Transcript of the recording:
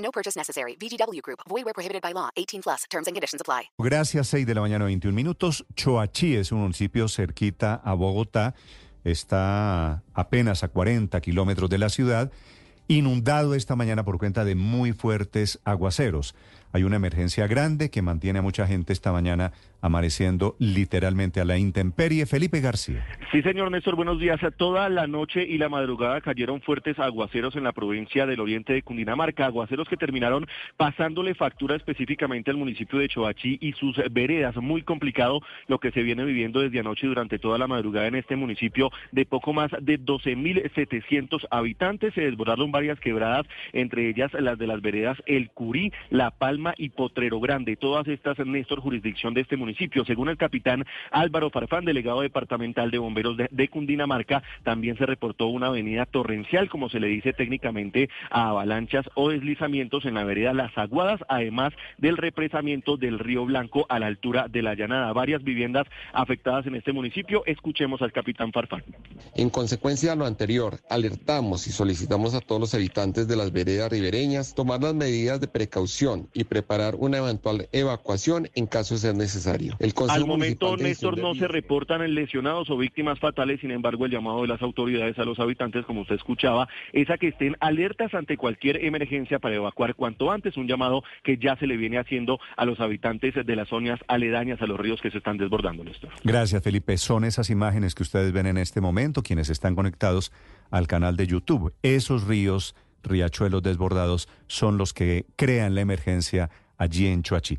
No purchase necessary. VGW Group. Void where prohibited by law. 18 plus. Terms and conditions apply. Gracias, 6 de la mañana, 21 minutos. Choachí es un municipio cerquita a Bogotá. Está apenas a 40 kilómetros de la ciudad. Inundado esta mañana por cuenta de muy fuertes aguaceros. Hay una emergencia grande que mantiene a mucha gente esta mañana amaneciendo literalmente a la intemperie. Felipe García. Sí, señor Néstor, buenos días. Toda la noche y la madrugada cayeron fuertes aguaceros en la provincia del oriente de Cundinamarca, aguaceros que terminaron pasándole factura específicamente al municipio de Choachí y sus veredas. Muy complicado lo que se viene viviendo desde anoche durante toda la madrugada en este municipio de poco más de 12.700 habitantes. Se desbordaron varias quebradas, entre ellas las de las veredas El Curí, La Palma y Potrero Grande. Todas estas, Néstor, jurisdicción de este municipio. Según el capitán Álvaro Farfán, delegado departamental de bomberos de, de, Cundinamarca, también se reportó una avenida torrencial, como se le dice técnicamente, a avalanchas o deslizamientos en la vereda Las Aguadas, además del represamiento del río Blanco a la altura de la llanada. Varias viviendas afectadas en este municipio. Escuchemos al capitán Farfán. En consecuencia de lo anterior, alertamos y solicitamos a todos los habitantes de las veredas ribereñas tomar las medidas de precaución y preparar una eventual evacuación en caso de ser necesario. Al momento, Néstor, no se reportan lesionados o víctimas fatales, sin embargo, el llamado de las autoridades a los habitantes, como usted escuchaba, es a que estén alertas ante cualquier emergencia para evacuar cuanto antes, un llamado que ya se le viene haciendo a los habitantes de las zonas aledañas a los ríos que se están desbordando. Gracias, Felipe. Son esas imágenes que ustedes ven en este momento, quienes están conectados al canal de YouTube. Esos ríos, riachuelos desbordados, son los que crean la emergencia allí en Chuachi.